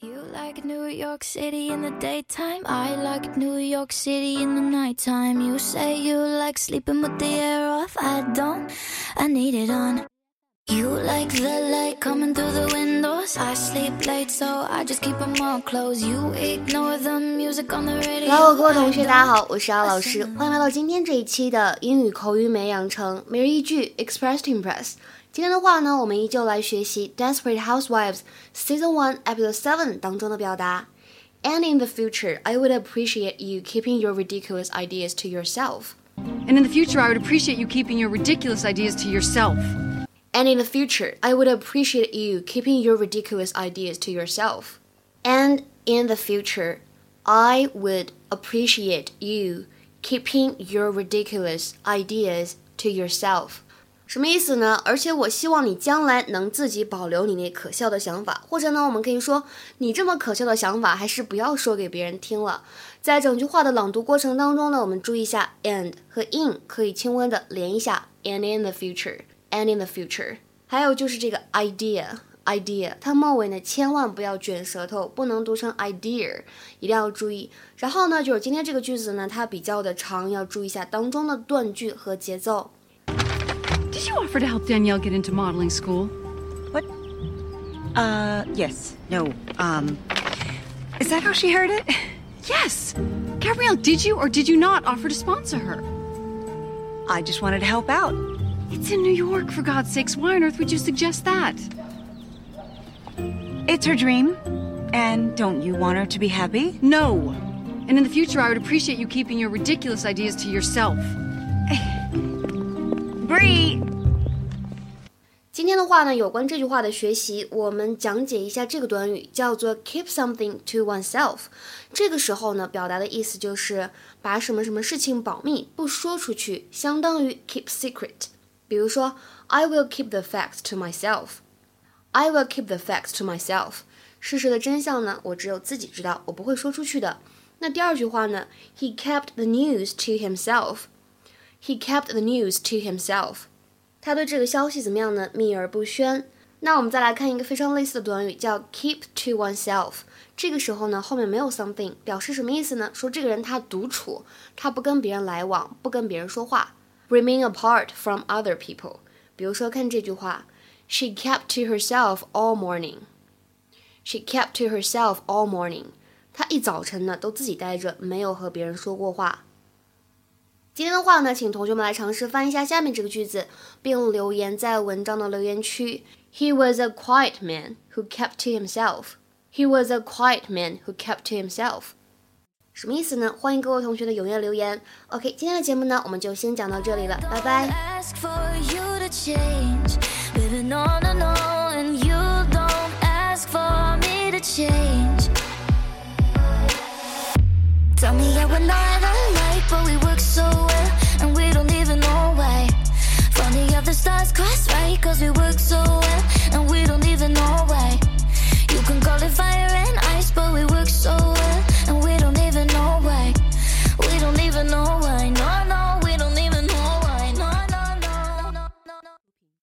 You like New York City in the daytime. I like New York City in the nighttime. You say you like sleeping with the air off. I don't, I need it on. You like the light coming through the windows. I sleep late, so I just keep them all closed. You ignore the music on the radio. Hello，各位同学，大家好，我是阿老师，欢迎来到今天这一期的英语口语美养成每日一句 Express to Impress。 今天的话呢，我们依旧来学习《Desperate Housewives》Season One Episode Seven 当中的表达。And in the future, I would appreciate you keeping your ridiculous ideas to yourself. And in the future, I would appreciate you keeping your ridiculous ideas to yourself. And in the future, I would appreciate you keeping your ridiculous ideas to yourself. And in the future, I would appreciate you keeping your ridiculous ideas to yourself. 什么意思呢？而且我希望你将来能自己保留你那可笑的想法，或者呢，我们可以说你这么可笑的想法还是不要说给别人听了。在整句话的朗读过程当中呢，我们注意一下 and 和 in 可以轻微的连一下，and in the future，and in the future。还有就是这个 idea，idea，它末尾呢千万不要卷舌头，不能读成 idea，一定要注意。然后呢，就是今天这个句子呢，它比较的长，要注意一下当中的断句和节奏。Did you offer to help Danielle get into modeling school? What? Uh, yes. No. Um, is that how she heard it? Yes. Gabrielle, did you or did you not offer to sponsor her? I just wanted to help out. It's in New York, for God's sakes. Why on earth would you suggest that? It's her dream. And don't you want her to be happy? No. And in the future, I would appreciate you keeping your ridiculous ideas to yourself. Bree! 今天的话呢，有关这句话的学习，我们讲解一下这个短语，叫做 keep something to oneself。这个时候呢，表达的意思就是把什么什么事情保密，不说出去，相当于 keep secret。比如说，I will keep the facts to myself。I will keep the facts to myself。事实的真相呢，我只有自己知道，我不会说出去的。那第二句话呢，He kept the news to himself。He kept the news to himself. 他对这个消息怎么样呢？秘而不宣。那我们再来看一个非常类似的短语，叫 keep to oneself。这个时候呢，后面没有 something，表示什么意思呢？说这个人他独处，他不跟别人来往，不跟别人说话，remain apart from other people。比如说看这句话，She kept to herself all morning. She kept to herself all morning. 她一早晨呢都自己待着，没有和别人说过话。今天的话呢，请同学们来尝试翻译一下下面这个句子，并留言在文章的留言区。He was a quiet man who kept to himself. He was a quiet man who kept to himself. 什么意思呢？欢迎各位同学的踊跃留言。OK，今天的节目呢，我们就先讲到这里了，拜拜。and we don't even know